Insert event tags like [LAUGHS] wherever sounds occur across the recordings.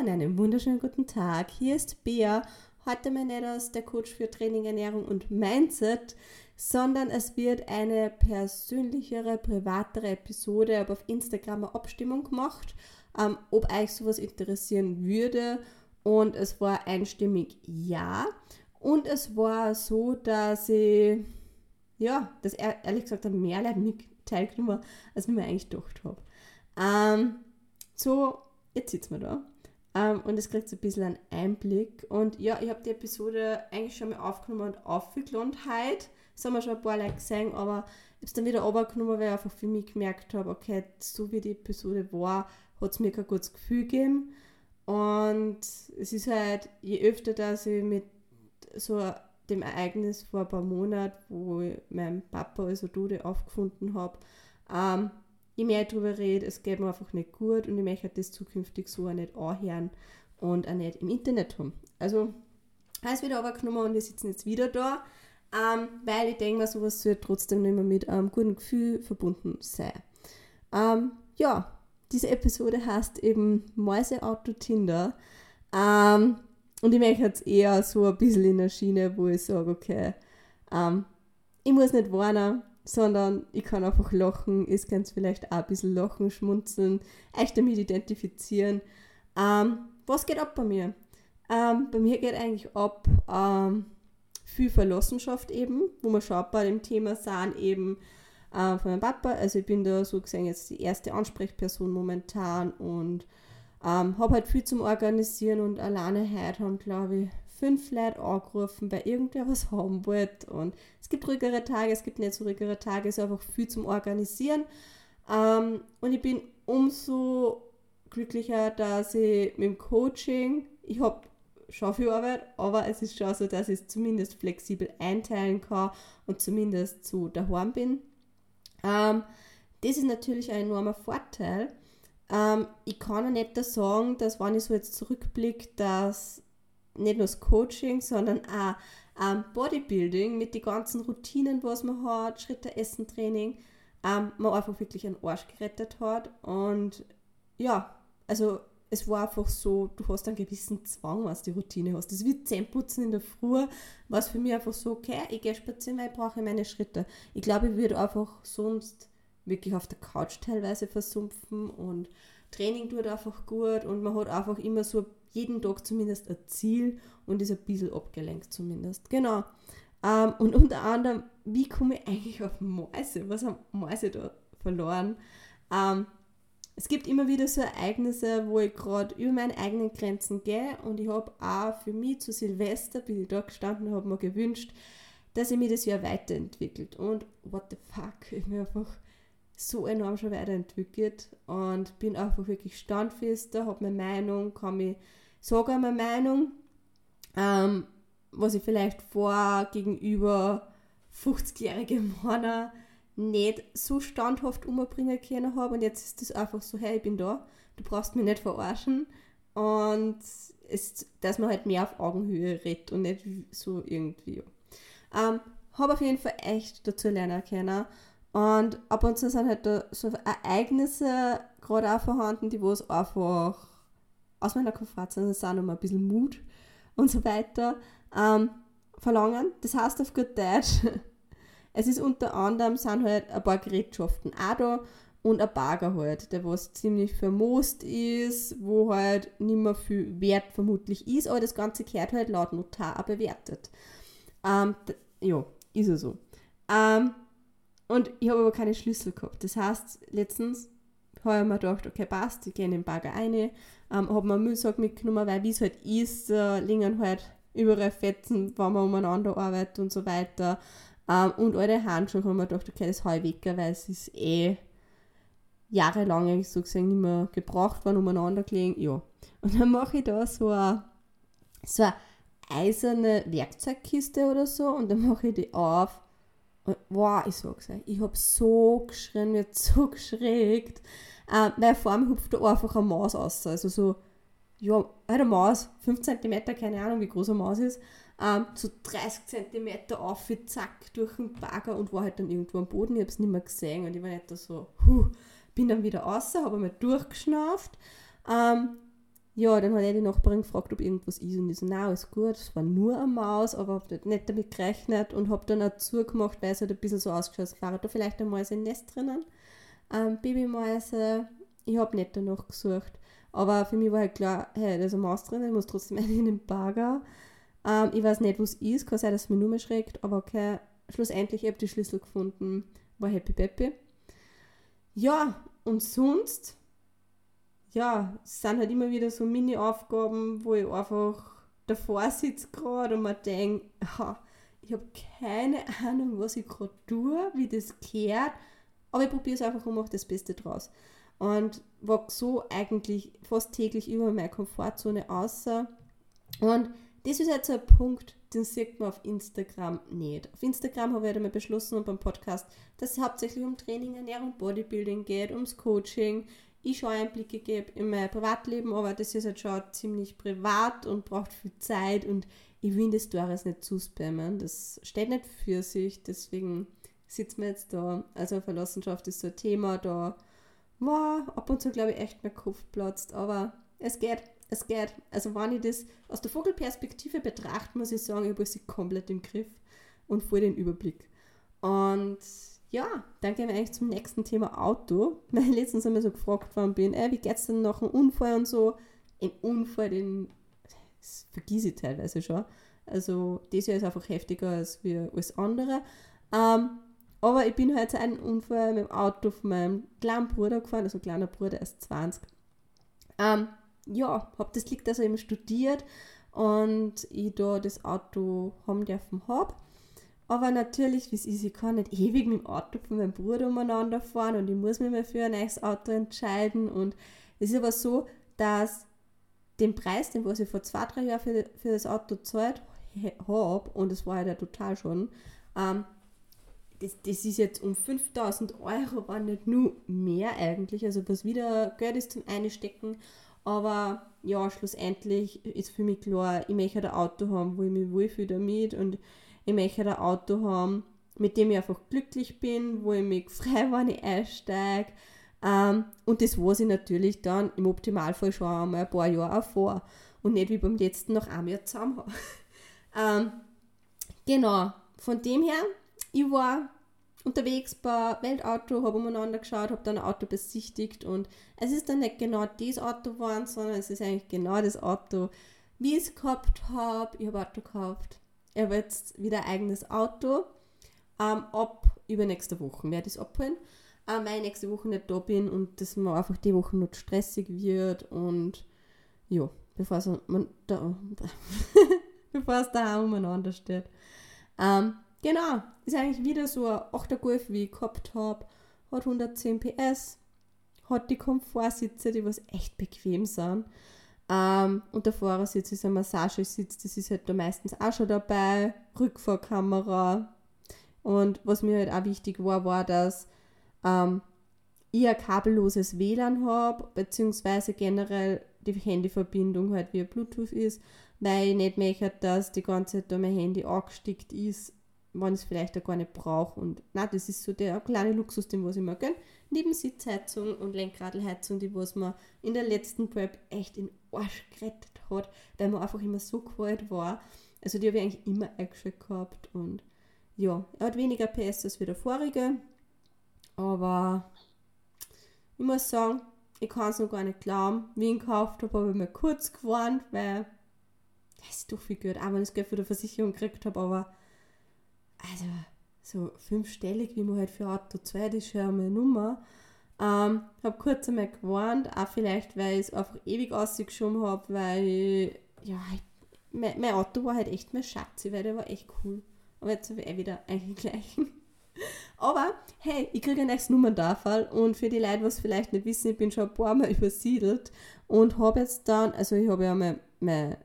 und einen wunderschönen guten Tag. Hier ist Bea. Heute mal nicht aus der Coach für Training, Ernährung und Mindset, sondern es wird eine persönlichere, privatere Episode. Ich habe auf Instagram eine Abstimmung gemacht, ähm, ob euch sowas interessieren würde. Und es war einstimmig ja. Und es war so, dass ich, ja, dass ehrlich gesagt mehr Leute mit teilgenommen, als ich mir eigentlich gedacht habe. Ähm, so, jetzt sitzen wir da. Ähm, und es kriegt so ein bisschen einen Einblick. Und ja, ich habe die Episode eigentlich schon mal aufgenommen und aufgeladen heute. Das haben wir schon ein paar Leute gesehen, aber ich habe es dann wieder runtergenommen, weil ich einfach für mich gemerkt habe, okay, so wie die Episode war, hat es mir kein gutes Gefühl gegeben. Und es ist halt, je öfter, dass ich mit so dem Ereignis vor ein paar Monaten, wo ich meinen Papa, also Dude, aufgefunden habe, ähm, je mehr ich darüber rede, es geht mir einfach nicht gut und ich möchte das zukünftig so auch nicht anhören und auch nicht im Internet haben. Also, alles wieder runtergenommen und wir sitzen jetzt wieder da, ähm, weil ich denke, sowas sollte trotzdem nicht mehr mit einem guten Gefühl verbunden sein. Ähm, ja, diese Episode heißt eben Mäuse Auto Tinder. Ähm, und ich möchte jetzt eher so ein bisschen in der Schiene, wo ich sage, okay, ähm, ich muss nicht warnen, sondern ich kann einfach lachen, ich kann vielleicht auch ein bisschen lachen, schmunzeln, euch damit identifizieren. Ähm, was geht ab bei mir? Ähm, bei mir geht eigentlich ab ähm, viel Verlassenschaft eben, wo wir schon bei dem Thema sind, eben äh, von meinem Papa. Also ich bin da so gesehen jetzt die erste Ansprechperson momentan und ähm, habe halt viel zum Organisieren und alleine heute haben, glaube ich, fünf Leute angerufen, weil irgendwer was haben wollte. Und es gibt ruhigere Tage, es gibt nicht so ruhigere Tage, es ist einfach viel zum Organisieren. Ähm, und ich bin umso glücklicher, dass ich mit dem Coaching, ich habe schon viel Arbeit, aber es ist schon so, dass ich es zumindest flexibel einteilen kann und zumindest zu daheim bin. Ähm, das ist natürlich ein enormer Vorteil. Ähm, ich kann auch nicht sagen, dass wenn ich so jetzt zurückblicke, dass nicht nur das Coaching, sondern auch ähm, Bodybuilding mit den ganzen Routinen, was man hat, Schritte, Essen, Training, ähm, man einfach wirklich einen Arsch gerettet hat. Und ja, also es war einfach so, du hast einen gewissen Zwang, was die Routine hast. Das wie Zähneputzen in der Früh, was für mich einfach so, okay, ich gehe spazieren, weil ich brauche meine Schritte. Ich glaube, ich würde einfach sonst wirklich auf der Couch teilweise versumpfen und Training tut einfach gut und man hat einfach immer so jeden Tag zumindest ein Ziel und ist ein bisschen abgelenkt zumindest. Genau. Ähm, und unter anderem, wie komme ich eigentlich auf Mäuse? Was haben Mäuse da verloren? Ähm, es gibt immer wieder so Ereignisse, wo ich gerade über meine eigenen Grenzen gehe und ich habe auch für mich zu Silvester, bin ich da gestanden habe, mir gewünscht, dass ich mir das Jahr weiterentwickelt. Und what the fuck, ich bin einfach so enorm schon weiterentwickelt und bin einfach wirklich standfester, habe meine Meinung, kann mich sage meine Meinung, ähm, was ich vielleicht vor gegenüber 50-jährigen Männer nicht so standhaft umbringen können habe und jetzt ist es einfach so, hey, ich bin da, du brauchst mich nicht verarschen. Und es, dass man halt mehr auf Augenhöhe redet und nicht so irgendwie. Ähm, habe auf jeden Fall echt dazu lernen können und ab und zu sind halt da so Ereignisse gerade auch vorhanden, die wo es einfach aus meiner Komfortzone sind, um ein bisschen Mut und so weiter ähm, verlangen. Das heißt auf gut Deutsch, [LAUGHS] es ist unter anderem sind halt ein paar Gerätschaften auch da und ein Bagger halt, der was ziemlich vermoost ist, wo halt nicht mehr viel Wert vermutlich ist, aber das Ganze gehört halt laut Notar auch bewertet. Ähm, ja, ist ja so. Ähm, und ich habe aber keine Schlüssel gehabt. Das heißt, letztens habe ich mir gedacht, okay, passt, ich gehe in den Bagger rein, ähm, habe mir einen Müllsack mitgenommen, weil wie es halt ist, äh, liegen halt überall Fetzen, wenn man umeinander arbeitet und so weiter. Ähm, und alte Handschuhe haben wir gedacht, okay, das haue ich weg, weil es ist eh jahrelang so gesehen nicht mehr gebraucht worden, umeinander gelegen. Ja. Und dann mache ich da so eine, so eine eiserne Werkzeugkiste oder so und dann mache ich die auf und wow, ich sag's euch, ich hab so geschrien, mir so [LAUGHS] geschreckt, äh, weil vor mir hupft da einfach eine Maus raus. Also so, ja, eine Maus, 5 cm, keine Ahnung, wie groß eine Maus ist, ähm, so 30 cm auf, zack, durch den Bagger und war halt dann irgendwo am Boden. Ich hab's nicht mehr gesehen und ich war nicht da so, huh, bin dann wieder raus, habe einmal durchgeschnauft. Ähm, ja, dann hat er die Nachbarin gefragt, ob irgendwas ist. Und ich so, nein, alles gut, es war nur eine Maus, aber habe nicht damit gerechnet und habe dann auch zugemacht, weil es halt ein bisschen so ausgeschaut als wäre da vielleicht ein Mäuse im Nest drinnen. Ähm, Babymäuse, ich habe nicht danach gesucht, aber für mich war halt klar, hey, da ist eine Maus drin, ich muss trotzdem [LAUGHS] eine in den Bagger. Ähm, ich weiß nicht, was ist, kann sein, dass es mich nur mehr schreckt, aber okay, schlussendlich habe ich die Schlüssel gefunden, war happy peppy. Ja, und sonst, ja, es sind halt immer wieder so Mini-Aufgaben, wo ich einfach davor sitze gerade und mir denke, ich habe keine Ahnung, was ich gerade tue, wie das kehrt, aber ich probiere es einfach und mache das Beste draus. Und wachse so eigentlich fast täglich über meine Komfortzone außer. Und das ist jetzt so ein Punkt, den sieht man auf Instagram nicht. Auf Instagram habe ich einmal beschlossen und beim Podcast, dass es hauptsächlich um Training, Ernährung, Bodybuilding geht, ums Coaching. Ich schon Einblicke gebe in mein Privatleben, aber das ist halt schon ziemlich privat und braucht viel Zeit und ich will das Stories nicht zuspammen. Das steht nicht für sich, deswegen sitzen wir jetzt da. Also Verlassenschaft ist so ein Thema, da wow, ab und zu glaube ich echt mein Kopf platzt, aber es geht es geht. Also wenn ich das aus der Vogelperspektive betrachte, muss ich sagen, ich habe sie komplett im Griff und voll den Überblick. Und ja, dann gehen wir eigentlich zum nächsten Thema Auto, [LAUGHS] weil ich letztens einmal so gefragt worden bin, ey, wie geht's denn nach einem Unfall und so? Ein Unfall, den vergieße ich teilweise schon. Also das Jahr ist einfach heftiger als wie alles andere. Ähm, aber ich bin heute einen Unfall mit dem Auto von meinem kleinen Bruder gefahren, also kleiner Bruder ist 20. Ähm, ja, habe das liegt also eben studiert und ich da das Auto haben dürfen habe. Aber natürlich, wie es ist, ich kann nicht ewig mit dem Auto von meinem Bruder umeinander fahren und ich muss mich mal für ein neues Auto entscheiden. Und es ist aber so, dass den Preis, den was ich vor zwei, drei Jahren für, für das Auto gezahlt habe, und das war ja halt total schon, ähm, das, das ist jetzt um 5000 Euro, war nicht nur mehr eigentlich, also was wieder Geld ist zum Einstecken. Aber ja, schlussendlich ist für mich klar, ich möchte ein Auto haben, wo ich mich wohlfühle damit und ich möchte ein Auto haben, mit dem ich einfach glücklich bin, wo ich mich frei, [LAUGHS] wenn ich einsteige. Ähm, und das weiß ich natürlich dann im Optimalfall schon einmal ein paar Jahre auch vor und nicht wie beim letzten noch einem Jahr zusammen habe. [LAUGHS] ähm, genau, von dem her, ich war unterwegs bei Weltauto, habe umeinander geschaut, habe dann ein Auto besichtigt und es ist dann nicht genau das Auto geworden, sondern es ist eigentlich genau das Auto, wie ich es gehabt habe. Ich habe Auto gekauft. Ich habe jetzt wieder ein eigenes Auto. Ähm, ab übernächste Woche werde ich es abholen, ähm, weil ich nächste Woche nicht da bin und das mir einfach die Woche noch stressig wird und ja, bevor es, man, da, [LAUGHS] bevor es daheim umeinander steht. Ähm, Genau, ist eigentlich wieder so ein 8er Golf, wie ich gehabt habe. Hat 110 PS, hat die Komfortsitze, die was echt bequem sind. Ähm, und der Fahrersitz ist ein Massagesitz, das ist halt da meistens auch schon dabei. Rückfahrkamera. Und was mir halt auch wichtig war, war, dass ähm, ich ein kabelloses WLAN habe, beziehungsweise generell die Handyverbindung halt wie Bluetooth ist, weil ich nicht möchte, dass die ganze Zeit da mein Handy angesteckt ist wenn ich es vielleicht auch gar nicht brauche. Und na, das ist so der kleine Luxus, den was ich mir gönne. Neben Sitzheizung und Lenkradelheizung, die was man in der letzten Prep echt in Arsch gerettet hat, weil man einfach immer so kalt war. Also die habe ich eigentlich immer eingeschaltet gehabt und ja, er hat weniger PS als wie der vorige, aber ich muss sagen, ich kann es noch gar nicht glauben. Wie ich ihn gekauft habe, habe ich mir kurz gewarnt, weil das ist doch viel Geld, auch wenn ich das Geld für die Versicherung gekriegt habe, aber also so fünfstellig, wie man halt für Auto 2, das ist einmal eine Nummer. Ähm, habe kurz einmal gewarnt, auch vielleicht, weil ich es einfach ewig ausgeschoben habe, weil ja, ich, mein, mein, Auto war halt echt mein Schatz, weil der war echt cool. Aber jetzt habe ich eh wieder einen gleichen. [LAUGHS] Aber hey, ich kriege ein neues Nummerndarfall und für die Leute, was vielleicht nicht wissen, ich bin schon ein paar Mal [LAUGHS] übersiedelt und habe jetzt dann, also ich habe ja mein, mein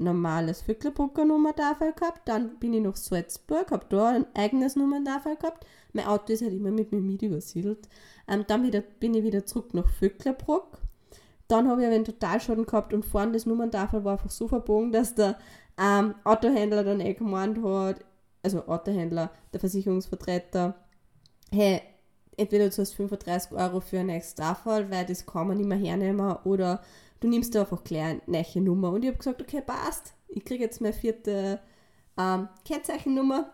normales Vöcklerbrucker Nummerntafel gehabt, dann bin ich nach Salzburg, habe da ein eigenes Nummerntafel gehabt. Mein Auto ist halt immer mit mir mit übersiedelt. Ähm, dann wieder, bin ich wieder zurück nach Vöcklerbruck. Dann habe ich aber einen Totalschaden gehabt und vorne das Nummerntafel war einfach so verbogen, dass der ähm, Autohändler dann eh gemeint hat, also Autohändler, der Versicherungsvertreter, hey, entweder du zahlst 35 Euro für ein neues Tafel, weil das kann man nicht mehr hernehmen, oder du nimmst da einfach gleich eine neue Nummer. Und ich habe gesagt, okay, passt. Ich kriege jetzt meine vierte ähm, Kennzeichennummer,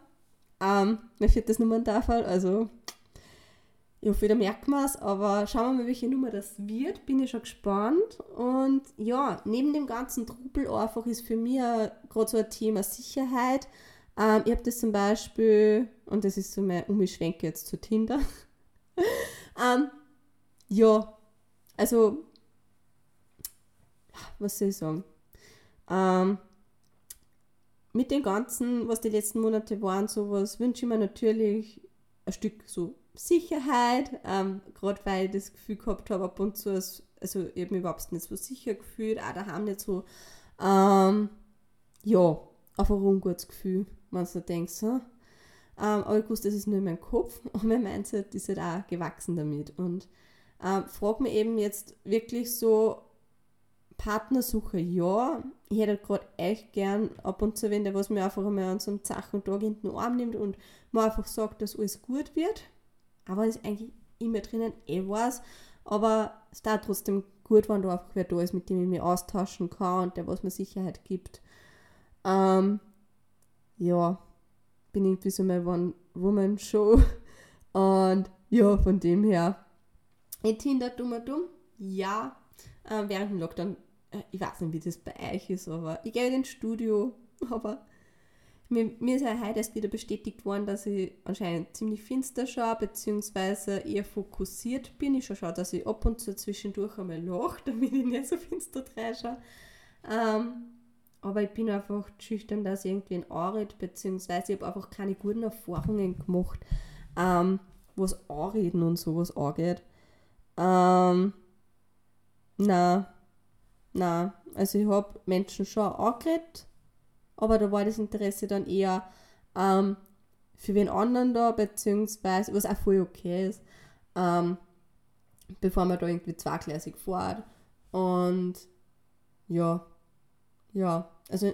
ähm, mein viertes Nummerndarfall, also ich hoffe, da merkt man es, aber schauen wir mal, welche Nummer das wird. Bin ich schon gespannt. Und ja, neben dem ganzen Trubel einfach ist für mich gerade so ein Thema Sicherheit. Ähm, ich habe das zum Beispiel, und das ist so mein Umschwenke jetzt zu Tinder. [LAUGHS] ähm, ja, also, was soll ich sagen? Ähm, mit dem Ganzen, was die letzten Monate waren, sowas, wünsche ich mir natürlich ein Stück so Sicherheit, ähm, gerade weil ich das Gefühl gehabt habe, ab und zu, also ich habe mich überhaupt nicht so sicher gefühlt, auch daheim nicht so, ähm, ja, einfach ein ungutes Gefühl, wenn du denkst, hm? ähm, aber ich wusste, das ist nur in meinem Kopf [LAUGHS] und mein Mindset ist halt auch gewachsen damit und ähm, frage mich eben jetzt wirklich so, Partnersuche ja. Ich hätte gerade echt gern ab und zu, wenn der was mir einfach einmal an so einem Zachen Tag in den Arm nimmt und mir einfach sagt, dass alles gut wird. Aber das ist eigentlich immer drinnen, eh weiß. Aber es da trotzdem gut, wenn da einfach wer da ist, mit dem ich mich austauschen kann und der was mir Sicherheit gibt. Ähm, ja, bin irgendwie so meine One-Woman-Show. [LAUGHS] Und ja, von dem her. In Tinder dummer dumm? Ja. Äh, während dem Lockdown ich weiß nicht, wie das bei euch ist, aber ich gehe ins Studio, [LAUGHS] aber mir, mir ist ja heute erst wieder bestätigt worden, dass ich anscheinend ziemlich finster schaue, beziehungsweise eher fokussiert bin. Ich schaue, dass ich ab und zu zwischendurch einmal lache, [LAUGHS] damit ich nicht so finster reinschaue. Ähm, aber ich bin einfach schüchtern, dass ich irgendwie ein anrede, beziehungsweise ich habe einfach keine guten Erfahrungen gemacht, ähm, was Anreden und sowas angeht. Ähm, na, na, also ich habe Menschen schon angeredet, aber da war das Interesse dann eher ähm, für wen anderen da, beziehungsweise, was auch voll okay ist, ähm, bevor man da irgendwie zweigleisig fährt. Und ja, ja, also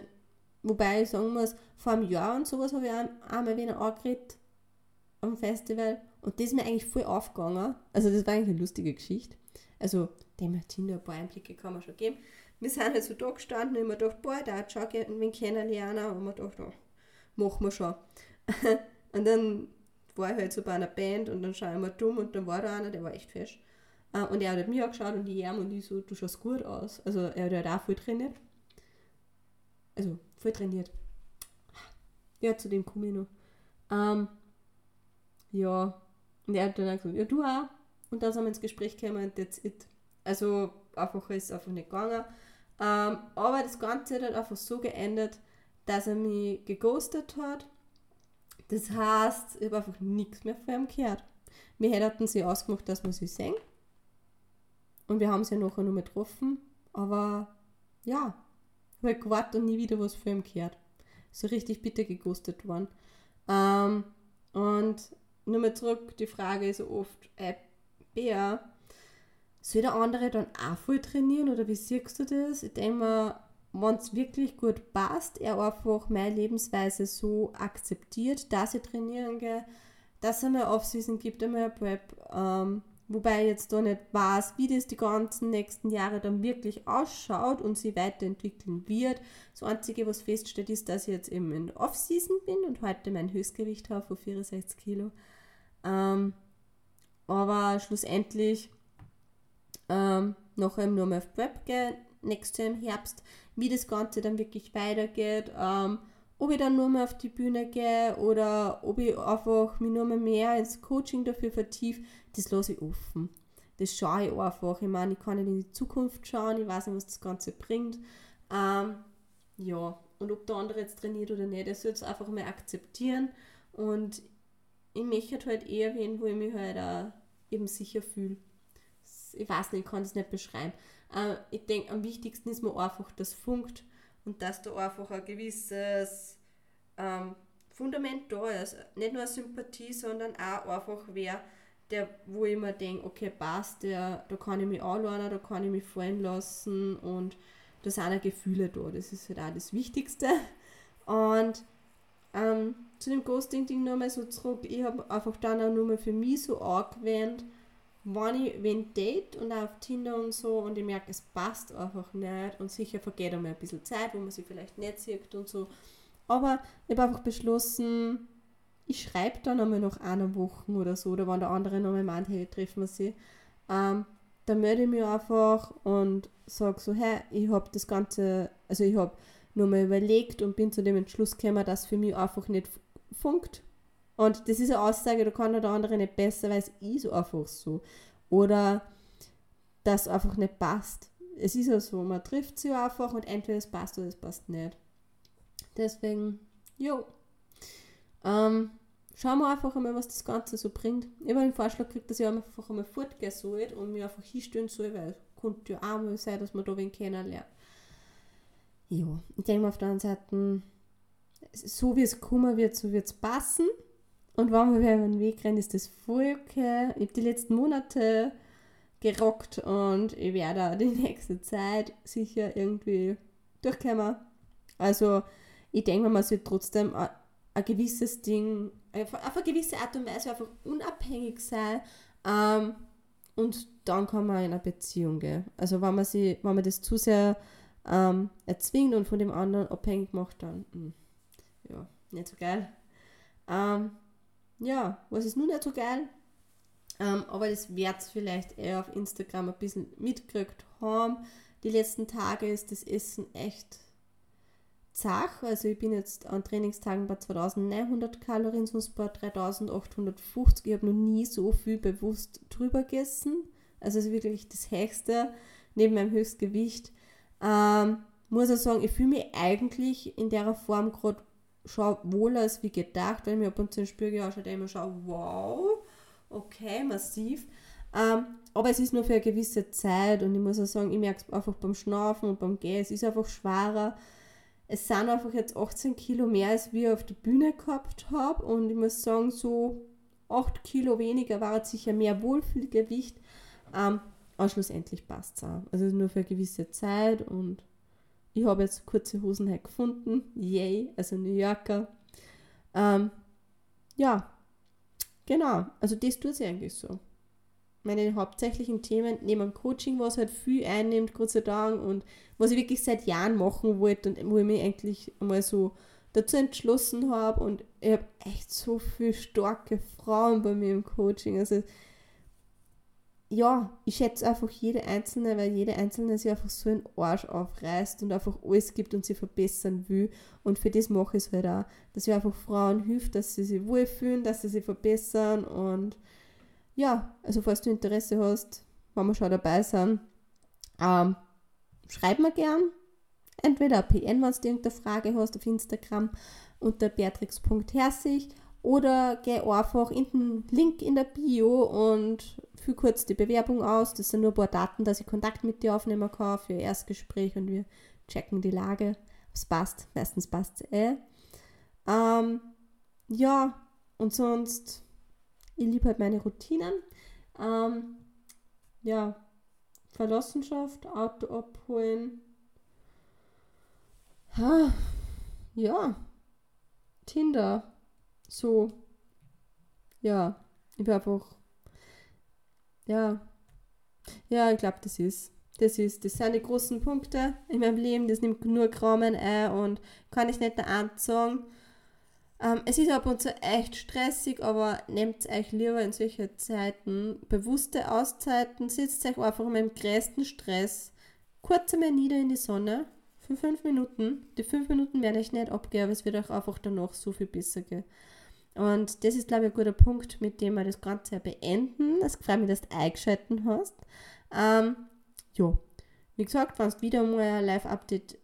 wobei ich sagen muss, vor einem Jahr und sowas habe ich auch einmal wieder angeredet am Festival und das ist mir eigentlich voll aufgegangen. Also das war eigentlich eine lustige Geschichte. Also dem Tinder ein paar Einblicke kann man schon geben. Wir sind halt so da gestanden und ich mir gedacht, boah, da hat schon wen kennenlernen und wir gedacht, oh, machen wir schon. [LAUGHS] und dann war ich halt so bei einer Band und dann schaue ich mir dumm und dann war da einer, der war echt fest. Äh, und er hat mir angeschaut und ich ihm und ich so, du schaust gut aus. Also er hat halt auch voll trainiert. Also voll trainiert. Ja, zu dem komme ich noch. Ähm, ja, und er hat dann gesagt, ja, du auch. Und dann sind wir ins Gespräch gekommen und that's it. Also einfach ist es einfach nicht gegangen. Ähm, aber das Ganze hat halt einfach so geendet, dass er mich geghostet hat. Das heißt, ich habe einfach nichts mehr von ihm gehört. Wir hätten sie ausgemacht, dass wir sie sehen. Und wir haben sie ja nachher mal getroffen. Aber ja, ich habe halt gewartet und nie wieder was von ihm gehört. So richtig bitter geghostet worden. Ähm, und nur mal zurück, die Frage ist oft, äh, Bär, soll der andere dann auch voll trainieren oder wie siehst du das? Ich denke mal, wenn es wirklich gut passt, er einfach meine Lebensweise so akzeptiert, dass ich trainieren gehe, dass er mir Off-Season gibt, einmal Prep, ähm, wobei ich jetzt da nicht weiß, wie das die ganzen nächsten Jahre dann wirklich ausschaut und sich weiterentwickeln wird. Das Einzige, was feststeht, ist, dass ich jetzt eben in Off-Season bin und heute mein Höchstgewicht habe von 64 Kilo. Ähm, aber schlussendlich ähm, nachher nur mal auf Prep gehen, nächstes Jahr im Herbst, wie das Ganze dann wirklich weitergeht, ähm, ob ich dann nur mehr auf die Bühne gehe oder ob ich einfach mich nur mehr, mehr ins Coaching dafür vertiefe, das lasse ich offen. Das schaue ich einfach. Ich meine, ich kann nicht in die Zukunft schauen, ich weiß nicht, was das Ganze bringt. Ähm, ja, und ob der andere jetzt trainiert oder nicht, das soll es einfach mal akzeptieren. Und ich möchte halt eher wen, wo ich mich halt auch eben sicher fühle ich weiß nicht, ich kann das nicht beschreiben. Äh, ich denke, am wichtigsten ist mir einfach, dass funkt und dass da einfach ein gewisses ähm, Fundament da ist. Nicht nur Sympathie, sondern auch einfach wer, der, wo ich mir denke, okay, passt, der, da kann ich mich anlernen, da kann ich mich fallen lassen und da sind auch Gefühle da. Das ist halt auch das Wichtigste. Und ähm, zu dem Ghosting-Ding nochmal so zurück, ich habe einfach dann auch nur mal für mich so angewöhnt, wenn ich wen date und auch auf Tinder und so. Und ich merke, es passt einfach nicht. Und sicher vergeht einmal ein bisschen Zeit, wo man sich vielleicht nicht sieht und so. Aber ich habe einfach beschlossen, ich schreibe dann einmal nach einer Woche oder so, oder wenn der andere noch mal meint, hey, treffen wir sie, ähm, dann melde ich mich einfach und sage so, hey, ich habe das Ganze, also ich habe nur mal überlegt und bin zu dem Entschluss gekommen, dass für mich einfach nicht funkt. Und das ist eine Aussage, da kann der andere nicht besser, weil es ist einfach so. Oder das einfach nicht passt. Es ist ja so, man trifft sie einfach und entweder es passt oder es passt nicht. Deswegen, jo. Ähm, schauen wir einfach einmal, was das Ganze so bringt. Ich habe den Vorschlag gekriegt, dass ich einfach einmal fortgehen soll und mich einfach hinstellen soll, weil es könnte ja auch mal sein, dass man da wen kennenlernt. Ja, ich denke mal auf der anderen Seite, so wie es kommen wird, so wird es passen. Und wenn wir über den Weg rennen, ist das voll okay. Ich habe die letzten Monate gerockt und ich werde auch die [LAUGHS] nächste Zeit sicher irgendwie durchkommen. Also, ich denke, man sollte trotzdem ein, ein gewisses Ding, auf eine gewisse Art und Weise einfach unabhängig sein. Ähm, und dann kann man in eine Beziehung gehen. Also, wenn man, sie, wenn man das zu sehr ähm, erzwingt und von dem anderen abhängig macht, dann mh, hm, ja, nicht so geil. Ähm, ja, was ist nun nicht so geil? Ähm, aber das wird vielleicht eher auf Instagram ein bisschen mitgekriegt haben. Die letzten Tage ist das Essen echt zach. Also ich bin jetzt an Trainingstagen bei 2900 Kalorien, sonst bei 3850. Ich habe noch nie so viel bewusst drüber gegessen. Also es ist wirklich das Höchste neben meinem Höchstgewicht. Ähm, muss ich sagen, ich fühle mich eigentlich in der Form gerade schon wohler als wie gedacht, weil mir ab und zu den Spiegel anschaue, immer schaue, wow, okay, massiv. Ähm, aber es ist nur für eine gewisse Zeit und ich muss auch sagen, ich merke es einfach beim Schnaufen und beim Gehen, es ist einfach schwerer. Es sind einfach jetzt 18 Kilo mehr, als wir auf der Bühne gehabt habe und ich muss sagen, so 8 Kilo weniger war jetzt sicher mehr Wohlfühlgewicht. Ähm, aber schlussendlich passt es auch. Also nur für eine gewisse Zeit und ich habe jetzt kurze Hosen halt gefunden. Yay, also New Yorker. Ähm, ja, genau. Also das tut sie eigentlich so. Meine hauptsächlichen Themen neben Coaching, was halt viel einnimmt, Gott sei Dank, und was ich wirklich seit Jahren machen wollte und wo ich mich eigentlich mal so dazu entschlossen habe. Und ich habe echt so viele starke Frauen bei mir im Coaching. Also ja, ich schätze einfach jede Einzelne, weil jede Einzelne sich einfach so einen Arsch aufreißt und einfach alles gibt und sie verbessern will. Und für das mache ich es halt auch, dass ich einfach Frauen hilft, dass sie sich wohlfühlen, dass sie sich verbessern. Und ja, also falls du Interesse hast, wenn wir schon dabei sind, ähm, schreib mir gern. Entweder ein PN, wenn du irgendeine Frage hast auf Instagram unter beatrix.herzig oder geh einfach in den Link in der Bio und fülle kurz die Bewerbung aus. Das sind nur ein paar Daten, dass ich Kontakt mit dir aufnehmen kann für ein Erstgespräch und wir checken die Lage. Es passt. Meistens passt es eh. Ähm, ja, und sonst, ich liebe halt meine Routinen. Ähm, ja, Verlassenschaft, Auto abholen. Ja, Tinder so, ja, ich bin einfach, ja, ja, ich glaube, das ist, das ist, das sind die großen Punkte in meinem Leben, das nimmt nur Rahmen ein und kann ich nicht sagen. Ähm, es ist ab und zu echt stressig, aber nehmt euch lieber in solchen Zeiten bewusste Auszeiten, sitzt euch einfach in meinem größten Stress, kurz einmal nieder in die Sonne, für fünf Minuten. Die fünf Minuten werde ich nicht abgeben, es wird euch einfach danach so viel besser gehen. Und das ist, glaube ich, ein guter Punkt, mit dem wir das Ganze beenden. Es freut mich, dass du eingeschaltet hast. Ähm, ja, wie gesagt, wenn du wieder mal ein Live-Update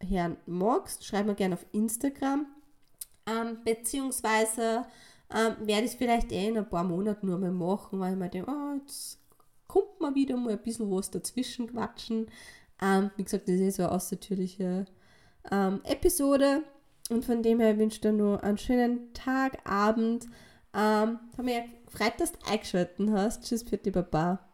hören magst, schreib mir gerne auf Instagram. Ähm, beziehungsweise ähm, werde ich es vielleicht eh in ein paar Monaten nur mal machen, weil ich mir denke, oh, jetzt kommt mal wieder mal ein bisschen was dazwischen quatschen. Ähm, wie gesagt, das ist so eine außertürliche ähm, Episode. Und von dem her wünsche ich dir nur einen schönen Tag, Abend. Ähm, habe mich gefreut, dass du eingeschaltet hast. Tschüss die Baba.